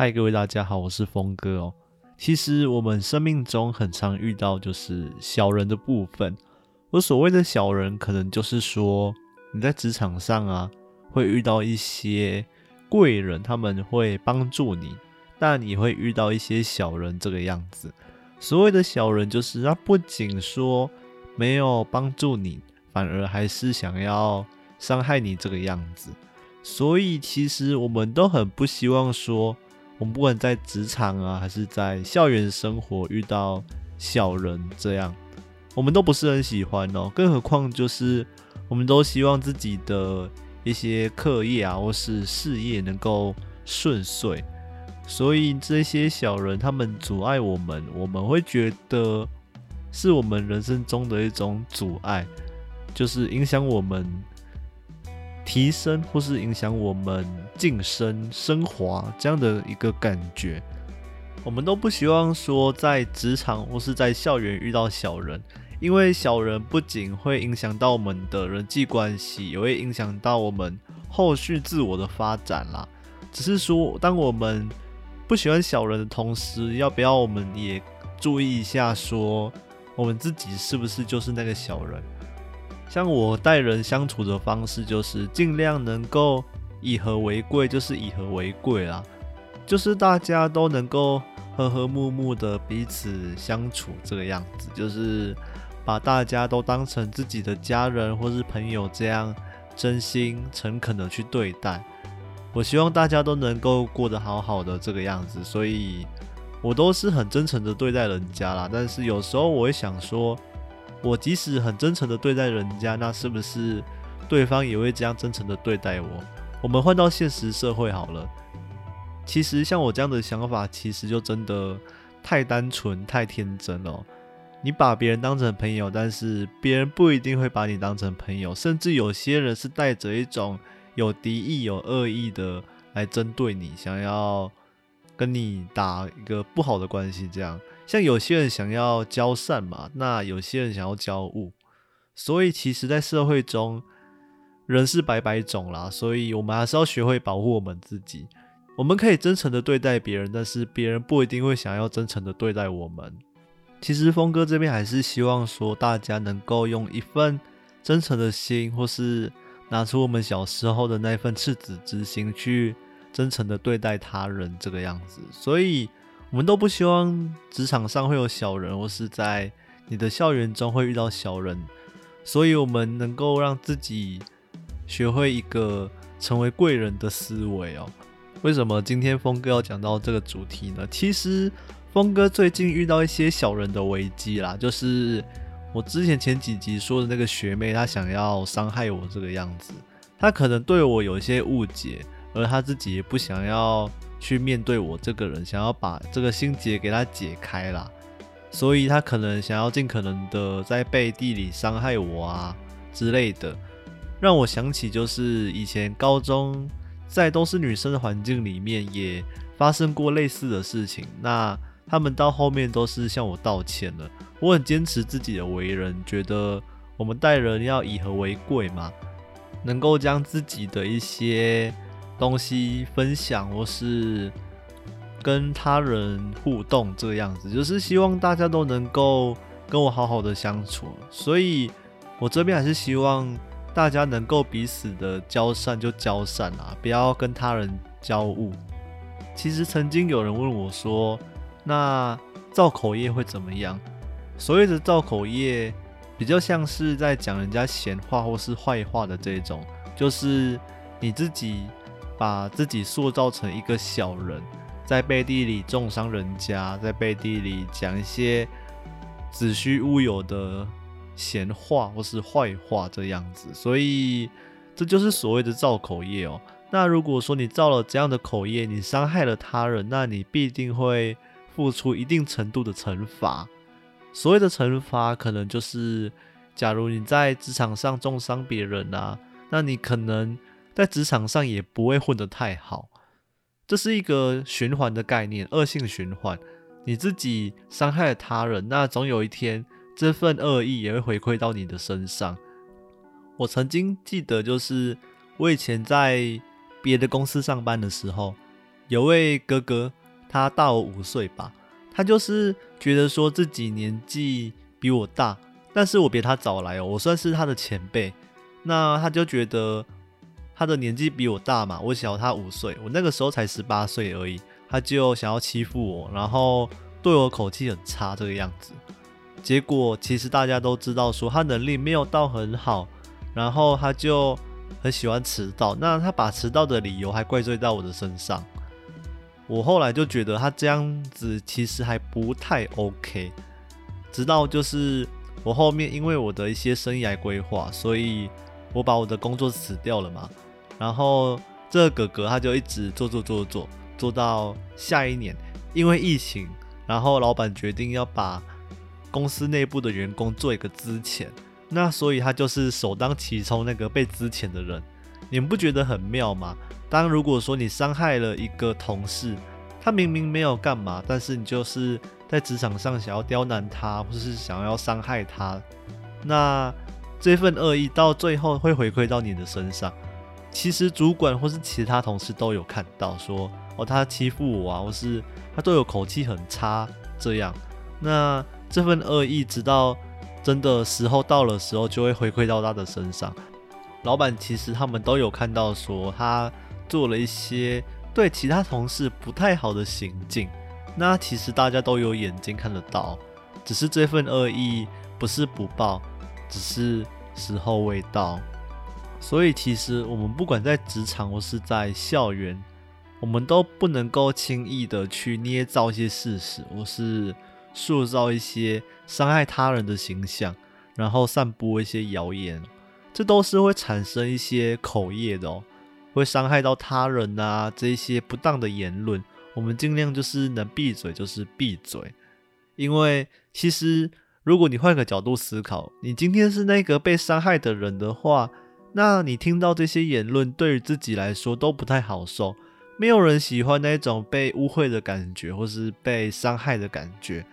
嗨，各位大家好，我是峰哥哦。其实我们生命中很常遇到就是小人的部分。我所谓的小人，可能就是说你在职场上啊，会遇到一些贵人，他们会帮助你，但你会遇到一些小人这个样子。所谓的小人，就是他不仅说没有帮助你，反而还是想要伤害你这个样子。所以其实我们都很不希望说。我们不管在职场啊，还是在校园生活遇到小人这样，我们都不是很喜欢哦。更何况就是我们都希望自己的一些课业啊，或是事业能够顺遂。所以这些小人他们阻碍我们，我们会觉得是我们人生中的一种阻碍，就是影响我们。提升或是影响我们晋升、升华这样的一个感觉，我们都不希望说在职场或是在校园遇到小人，因为小人不仅会影响到我们的人际关系，也会影响到我们后续自我的发展啦。只是说，当我们不喜欢小人的同时，要不要我们也注意一下，说我们自己是不是就是那个小人？像我待人相处的方式，就是尽量能够以和为贵，就是以和为贵啦，就是大家都能够和和睦睦的彼此相处，这个样子，就是把大家都当成自己的家人或是朋友，这样真心诚恳的去对待。我希望大家都能够过得好好的这个样子，所以我都是很真诚的对待人家啦。但是有时候我会想说。我即使很真诚的对待人家，那是不是对方也会这样真诚的对待我？我们换到现实社会好了。其实像我这样的想法，其实就真的太单纯、太天真了。你把别人当成朋友，但是别人不一定会把你当成朋友，甚至有些人是带着一种有敌意、有恶意的来针对你，想要跟你打一个不好的关系，这样。像有些人想要交善嘛，那有些人想要交恶，所以其实，在社会中，人是百百种啦，所以我们还是要学会保护我们自己。我们可以真诚的对待别人，但是别人不一定会想要真诚的对待我们。其实，峰哥这边还是希望说，大家能够用一份真诚的心，或是拿出我们小时候的那份赤子之心，去真诚的对待他人，这个样子。所以。我们都不希望职场上会有小人，或是在你的校园中会遇到小人，所以我们能够让自己学会一个成为贵人的思维哦。为什么今天峰哥要讲到这个主题呢？其实峰哥最近遇到一些小人的危机啦，就是我之前前几集说的那个学妹，她想要伤害我这个样子，她可能对我有一些误解，而她自己也不想要。去面对我这个人，想要把这个心结给他解开啦，所以他可能想要尽可能的在背地里伤害我啊之类的，让我想起就是以前高中在都是女生的环境里面也发生过类似的事情，那他们到后面都是向我道歉了。我很坚持自己的为人，觉得我们待人要以和为贵嘛，能够将自己的一些。东西分享或是跟他人互动这个样子，就是希望大家都能够跟我好好的相处。所以，我这边还是希望大家能够彼此的交善就交善啊，不要跟他人交恶。其实曾经有人问我说：“那造口业会怎么样？”所谓的造口业，比较像是在讲人家闲话或是坏话的这种，就是你自己。把自己塑造成一个小人，在背地里重伤人家，在背地里讲一些子虚乌有的闲话或是坏话这样子，所以这就是所谓的造口业哦。那如果说你造了这样的口业，你伤害了他人，那你必定会付出一定程度的惩罚。所谓的惩罚，可能就是假如你在职场上重伤别人啊，那你可能。在职场上也不会混得太好，这是一个循环的概念，恶性循环。你自己伤害了他人，那总有一天这份恶意也会回馈到你的身上。我曾经记得，就是我以前在别的公司上班的时候，有位哥哥，他大我五岁吧，他就是觉得说自己年纪比我大，但是我比他早来哦，我算是他的前辈，那他就觉得他的年纪比我大嘛，我小他五岁，我那个时候才十八岁而已，他就想要欺负我，然后对我口气很差这个样子。结果其实大家都知道，说他能力没有到很好，然后他就很喜欢迟到。那他把迟到的理由还怪罪到我的身上。我后来就觉得他这样子其实还不太 OK。直到就是我后面因为我的一些生涯规划，所以我把我的工作辞掉了嘛。然后这个哥哥他就一直做做做做做到下一年，因为疫情，然后老板决定要把。公司内部的员工做一个资遣，那所以他就是首当其冲那个被资遣的人，你们不觉得很妙吗？当如果说你伤害了一个同事，他明明没有干嘛，但是你就是在职场上想要刁难他，或是想要伤害他，那这份恶意到最后会回馈到你的身上。其实主管或是其他同事都有看到，说哦他欺负我啊，或是他都有口气很差这样，那。这份恶意，直到真的时候到了时候，就会回馈到他的身上。老板其实他们都有看到，说他做了一些对其他同事不太好的行径。那其实大家都有眼睛看得到，只是这份恶意不是不报，只是时候未到。所以其实我们不管在职场或是在校园，我们都不能够轻易的去捏造一些事实，或是。塑造一些伤害他人的形象，然后散播一些谣言，这都是会产生一些口业的哦，会伤害到他人啊。这些不当的言论，我们尽量就是能闭嘴就是闭嘴。因为其实如果你换个角度思考，你今天是那个被伤害的人的话，那你听到这些言论，对于自己来说都不太好受。没有人喜欢那种被误会的感觉，或是被伤害的感觉。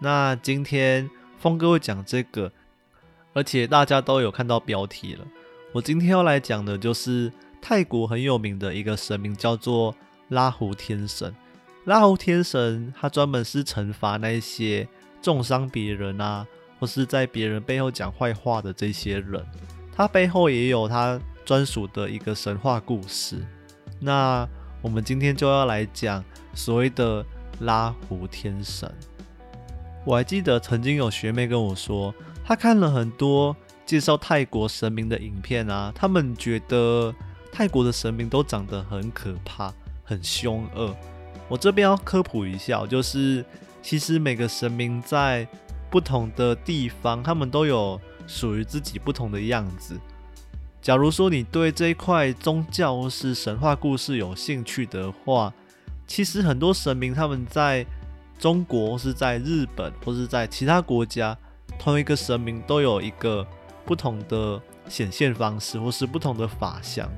那今天峰哥会讲这个，而且大家都有看到标题了。我今天要来讲的就是泰国很有名的一个神明，叫做拉胡天神。拉胡天神他专门是惩罚那些重伤别人啊，或是在别人背后讲坏话的这些人。他背后也有他专属的一个神话故事。那我们今天就要来讲所谓的拉胡天神。我还记得曾经有学妹跟我说，她看了很多介绍泰国神明的影片啊，他们觉得泰国的神明都长得很可怕、很凶恶。我这边要科普一下，就是其实每个神明在不同的地方，他们都有属于自己不同的样子。假如说你对这一块宗教或是神话故事有兴趣的话，其实很多神明他们在。中国是在日本，或是在其他国家，同一个神明都有一个不同的显现方式，或是不同的法相。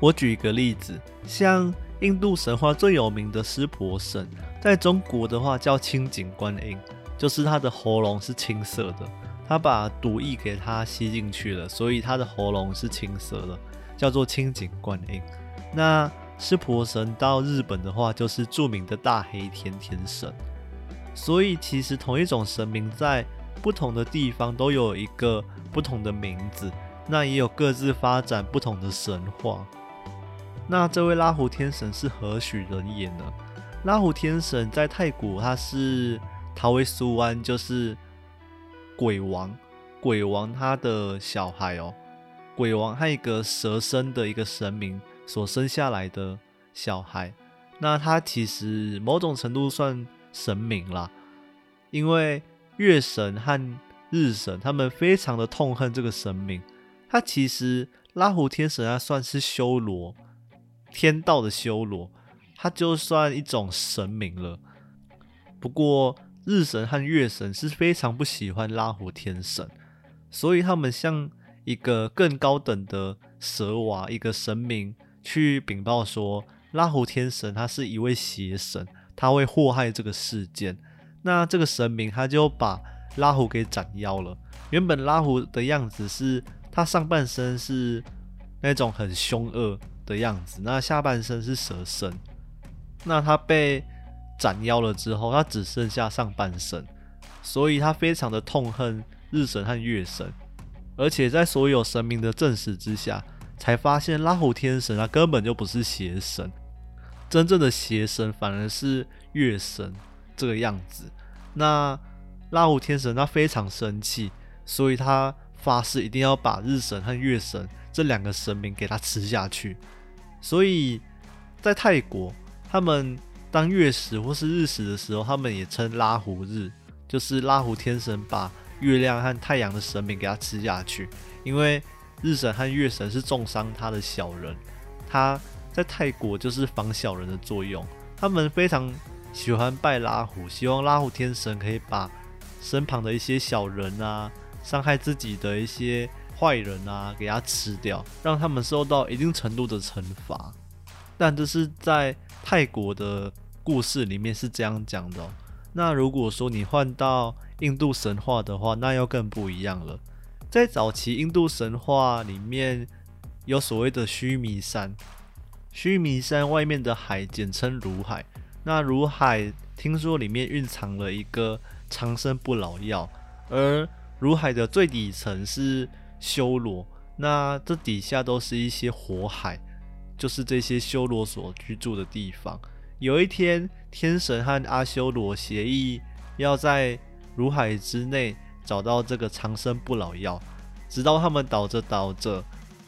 我举一个例子，像印度神话最有名的湿婆神，在中国的话叫青井观音，就是他的喉咙是青色的，他把毒液给他吸进去了，所以他的喉咙是青色的，叫做青井观音。那湿婆神到日本的话，就是著名的大黑天天神。所以其实同一种神明在不同的地方都有一个不同的名字，那也有各自发展不同的神话。那这位拉胡天神是何许人也呢？拉胡天神在泰国，他是陶维苏湾，就是鬼王，鬼王他的小孩哦。鬼王和一个蛇身的一个神明。所生下来的小孩，那他其实某种程度算神明啦，因为月神和日神他们非常的痛恨这个神明。他其实拉胡天神他算是修罗，天道的修罗，他就算一种神明了。不过日神和月神是非常不喜欢拉胡天神，所以他们向一个更高等的蛇娃，一个神明。去禀报说，拉胡天神他是一位邪神，他会祸害这个世间。那这个神明他就把拉胡给斩妖了。原本拉胡的样子是，他上半身是那种很凶恶的样子，那下半身是蛇身。那他被斩妖了之后，他只剩下上半身，所以他非常的痛恨日神和月神，而且在所有神明的证实之下，才发现拉虎天神他根本就不是邪神，真正的邪神反而是月神这个样子。那拉虎天神他非常生气，所以他发誓一定要把日神和月神这两个神明给他吃下去。所以在泰国，他们当月食或是日食的时候，他们也称拉胡日，就是拉胡天神把月亮和太阳的神明给他吃下去。因为日神和月神是重伤他的小人，他在泰国就是防小人的作用。他们非常喜欢拜拉胡，希望拉胡天神可以把身旁的一些小人啊，伤害自己的一些。坏人啊，给他吃掉，让他们受到一定程度的惩罚。但这是在泰国的故事里面是这样讲的。那如果说你换到印度神话的话，那又更不一样了。在早期印度神话里面有所谓的须弥山，须弥山外面的海简称如海。那如海听说里面蕴藏了一个长生不老药，而如海的最底层是。修罗，那这底下都是一些火海，就是这些修罗所居住的地方。有一天，天神和阿修罗协议，要在如海之内找到这个长生不老药。直到他们倒着倒着，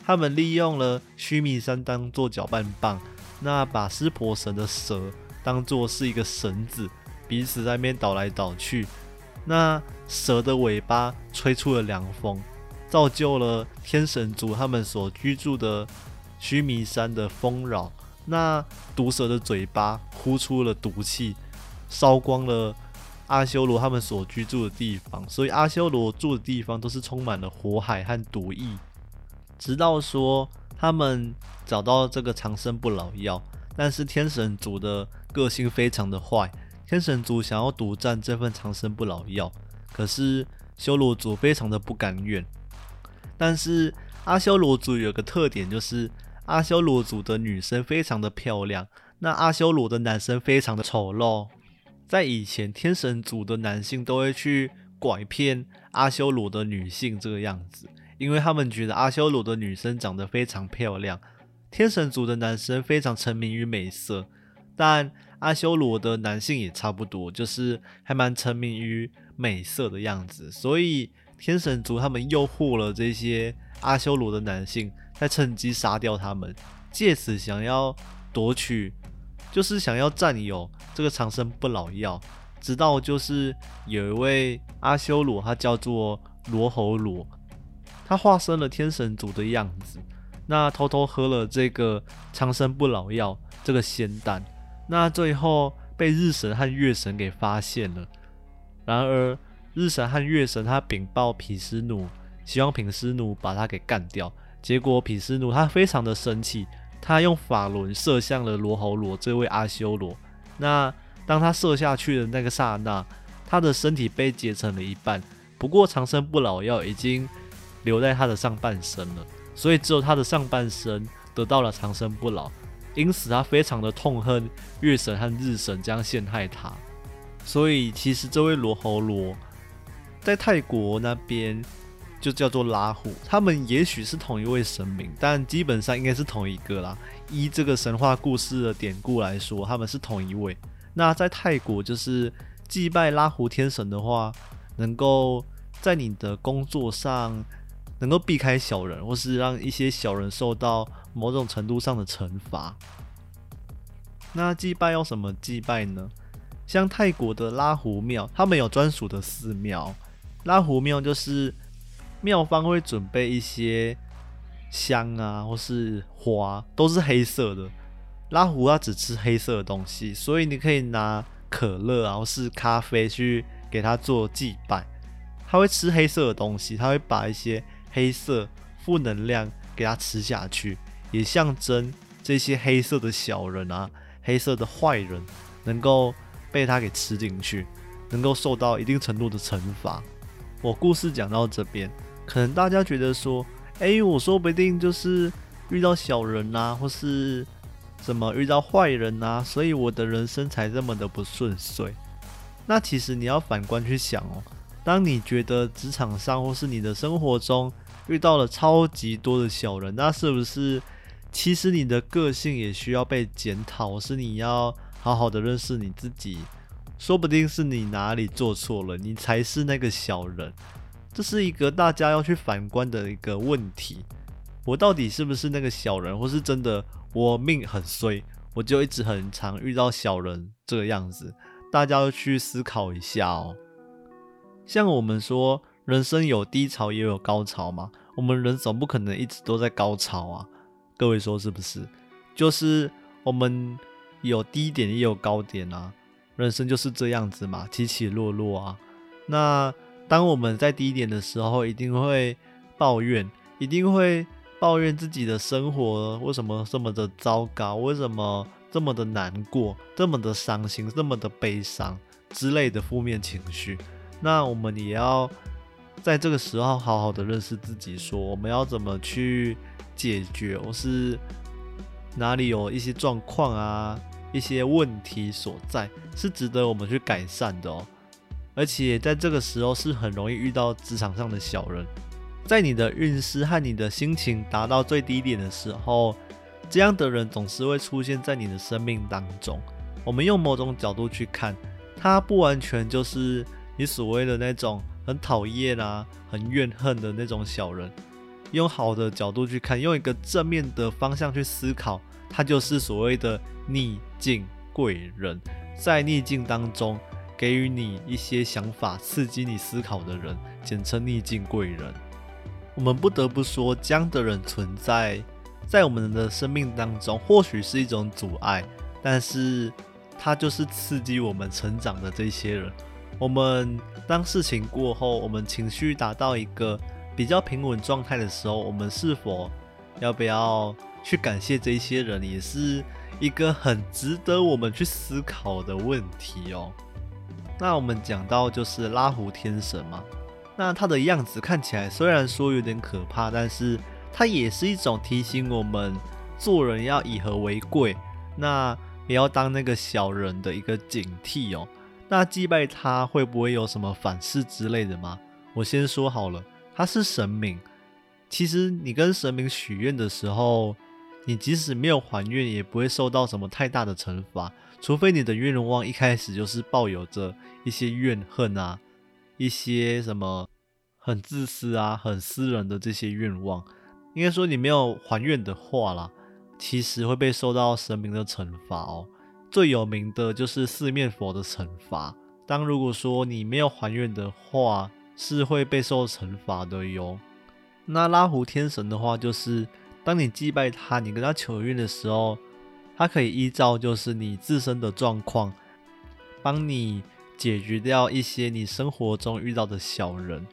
他们利用了须弥山当做搅拌棒，那把湿婆神的蛇当做是一个绳子，彼此在那边倒来倒去。那蛇的尾巴吹出了凉风。造就了天神族他们所居住的须弥山的丰饶。那毒蛇的嘴巴呼出了毒气，烧光了阿修罗他们所居住的地方。所以阿修罗住的地方都是充满了火海和毒液。直到说他们找到这个长生不老药，但是天神族的个性非常的坏，天神族想要独占这份长生不老药，可是修罗族非常的不甘愿。但是阿修罗族有个特点，就是阿修罗族的女生非常的漂亮，那阿修罗的男生非常的丑陋。在以前，天神族的男性都会去拐骗阿修罗的女性这个样子，因为他们觉得阿修罗的女生长得非常漂亮。天神族的男生非常沉迷于美色，但阿修罗的男性也差不多，就是还蛮沉迷于美色的样子，所以。天神族他们诱惑了这些阿修罗的男性，再趁机杀掉他们，借此想要夺取，就是想要占有这个长生不老药。直到就是有一位阿修罗，他叫做罗喉罗，他化身了天神族的样子，那偷偷喝了这个长生不老药这个仙丹，那最后被日神和月神给发现了。然而。日神和月神他禀报毗湿奴，希望毗湿奴把他给干掉。结果毗湿奴他非常的生气，他用法轮射向了罗喉罗这位阿修罗。那当他射下去的那个刹那，他的身体被截成了一半。不过长生不老药已经留在他的上半身了，所以只有他的上半身得到了长生不老。因此他非常的痛恨月神和日神这样陷害他。所以其实这位罗喉罗。在泰国那边就叫做拉虎，他们也许是同一位神明，但基本上应该是同一个啦。依这个神话故事的典故来说，他们是同一位。那在泰国就是祭拜拉胡天神的话，能够在你的工作上能够避开小人，或是让一些小人受到某种程度上的惩罚。那祭拜要什么祭拜呢？像泰国的拉胡庙，他们有专属的寺庙。拉胡庙就是庙方会准备一些香啊，或是花，都是黑色的。拉胡他只吃黑色的东西，所以你可以拿可乐啊，或是咖啡去给他做祭拜。他会吃黑色的东西，他会把一些黑色负能量给他吃下去，也象征这些黑色的小人啊，黑色的坏人能够被他给吃进去，能够受到一定程度的惩罚。我故事讲到这边，可能大家觉得说，哎，我说不定就是遇到小人啊，或是怎么遇到坏人啊，所以我的人生才这么的不顺遂。那其实你要反观去想哦，当你觉得职场上或是你的生活中遇到了超级多的小人，那是不是其实你的个性也需要被检讨？是你要好好的认识你自己，说不定是你哪里做错了，你才是那个小人。这是一个大家要去反观的一个问题。我到底是不是那个小人，或是真的我命很衰，我就一直很常遇到小人这个样子？大家要去思考一下哦。像我们说，人生有低潮也有高潮嘛。我们人总不可能一直都在高潮啊。各位说是不是？就是我们有低点也有高点啊。人生就是这样子嘛，起起落落啊。那当我们在低点的时候，一定会抱怨，一定会抱怨自己的生活为什么这么的糟糕，为什么？这么的难过，这么的伤心，这么的悲伤之类的负面情绪，那我们也要在这个时候好好的认识自己，说我们要怎么去解决，我是哪里有一些状况啊，一些问题所在，是值得我们去改善的哦。而且在这个时候是很容易遇到职场上的小人，在你的运势和你的心情达到最低点的时候。这样的人总是会出现在你的生命当中。我们用某种角度去看，他不完全就是你所谓的那种很讨厌啊、很怨恨的那种小人。用好的角度去看，用一个正面的方向去思考，他就是所谓的逆境贵人，在逆境当中给予你一些想法、刺激你思考的人，简称逆境贵人。我们不得不说，这样的人存在。在我们的生命当中，或许是一种阻碍，但是它就是刺激我们成长的这些人。我们当事情过后，我们情绪达到一个比较平稳状态的时候，我们是否要不要去感谢这些人，也是一个很值得我们去思考的问题哦。那我们讲到就是拉胡天神嘛，那他的样子看起来虽然说有点可怕，但是。它也是一种提醒我们做人要以和为贵，那不要当那个小人的一个警惕哦。那祭拜他会不会有什么反噬之类的吗？我先说好了，他是神明。其实你跟神明许愿的时候，你即使没有还愿，也不会受到什么太大的惩罚，除非你的愿望一开始就是抱有着一些怨恨啊，一些什么很自私啊、很私人的这些愿望。应该说，你没有还愿的话啦，其实会被受到神明的惩罚哦。最有名的就是四面佛的惩罚。当如果说你没有还愿的话，是会被受惩罚的哟。那拉胡天神的话，就是当你祭拜他，你跟他求愿的时候，他可以依照就是你自身的状况，帮你解决掉一些你生活中遇到的小人，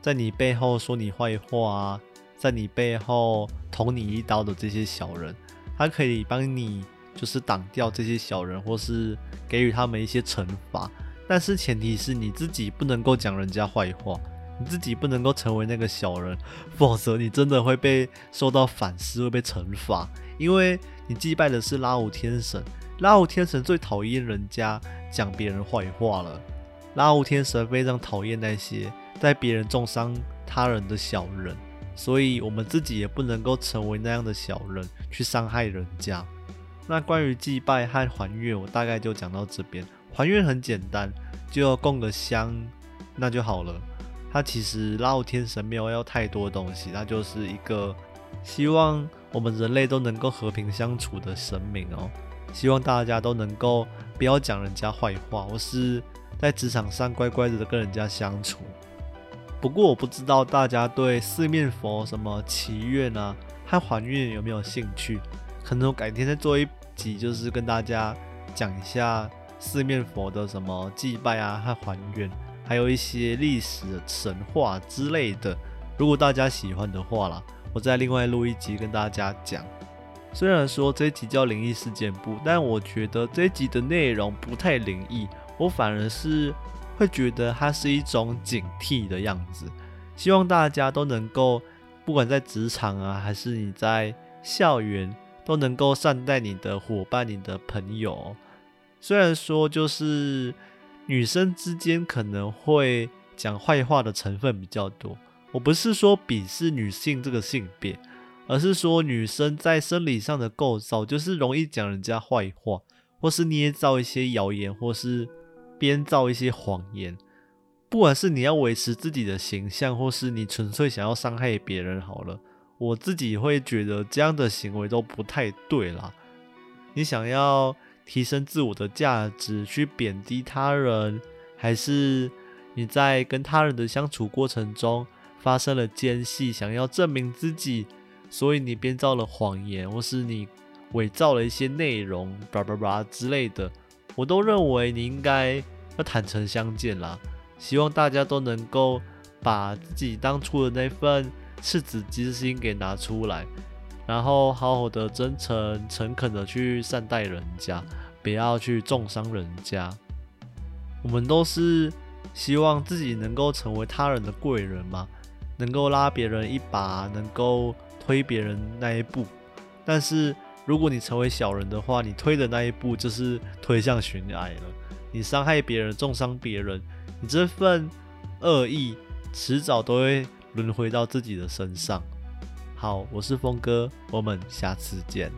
在你背后说你坏话啊。在你背后捅你一刀的这些小人，他可以帮你就是挡掉这些小人，或是给予他们一些惩罚。但是前提是你自己不能够讲人家坏话，你自己不能够成为那个小人，否则你真的会被受到反噬，会被惩罚。因为你祭拜的是拉五天神，拉五天神最讨厌人家讲别人坏话了。拉五天神非常讨厌那些在别人重伤他人的小人。所以，我们自己也不能够成为那样的小人，去伤害人家。那关于祭拜和还愿，我大概就讲到这边。还愿很简单，就要供个香，那就好了。它其实拉奥天神没有要太多东西，它就是一个希望我们人类都能够和平相处的神明哦。希望大家都能够不要讲人家坏话，或是在职场上乖乖的跟人家相处。不过我不知道大家对四面佛什么祈愿啊和还愿有没有兴趣？可能我改天再做一集，就是跟大家讲一下四面佛的什么祭拜啊和还愿，还有一些历史神话之类的。如果大家喜欢的话啦，我再另外录一集跟大家讲。虽然说这一集叫灵异事件部，但我觉得这一集的内容不太灵异，我反而是。会觉得它是一种警惕的样子，希望大家都能够，不管在职场啊，还是你在校园，都能够善待你的伙伴、你的朋友。虽然说就是女生之间可能会讲坏话的成分比较多，我不是说鄙视女性这个性别，而是说女生在生理上的构造就是容易讲人家坏话，或是捏造一些谣言，或是编造一些谎言。不管是你要维持自己的形象，或是你纯粹想要伤害别人，好了，我自己会觉得这样的行为都不太对啦。你想要提升自我的价值，去贬低他人，还是你在跟他人的相处过程中发生了间隙，想要证明自己，所以你编造了谎言，或是你伪造了一些内容，叭叭叭之类的，我都认为你应该要坦诚相见啦。希望大家都能够把自己当初的那份赤子之心给拿出来，然后好好的、真诚、诚恳的去善待人家，不要去重伤人家。我们都是希望自己能够成为他人的贵人嘛，能够拉别人一把，能够推别人那一步。但是如果你成为小人的话，你推的那一步就是推向悬崖了，你伤害别人、重伤别人。你这份恶意，迟早都会轮回到自己的身上。好，我是峰哥，我们下次见。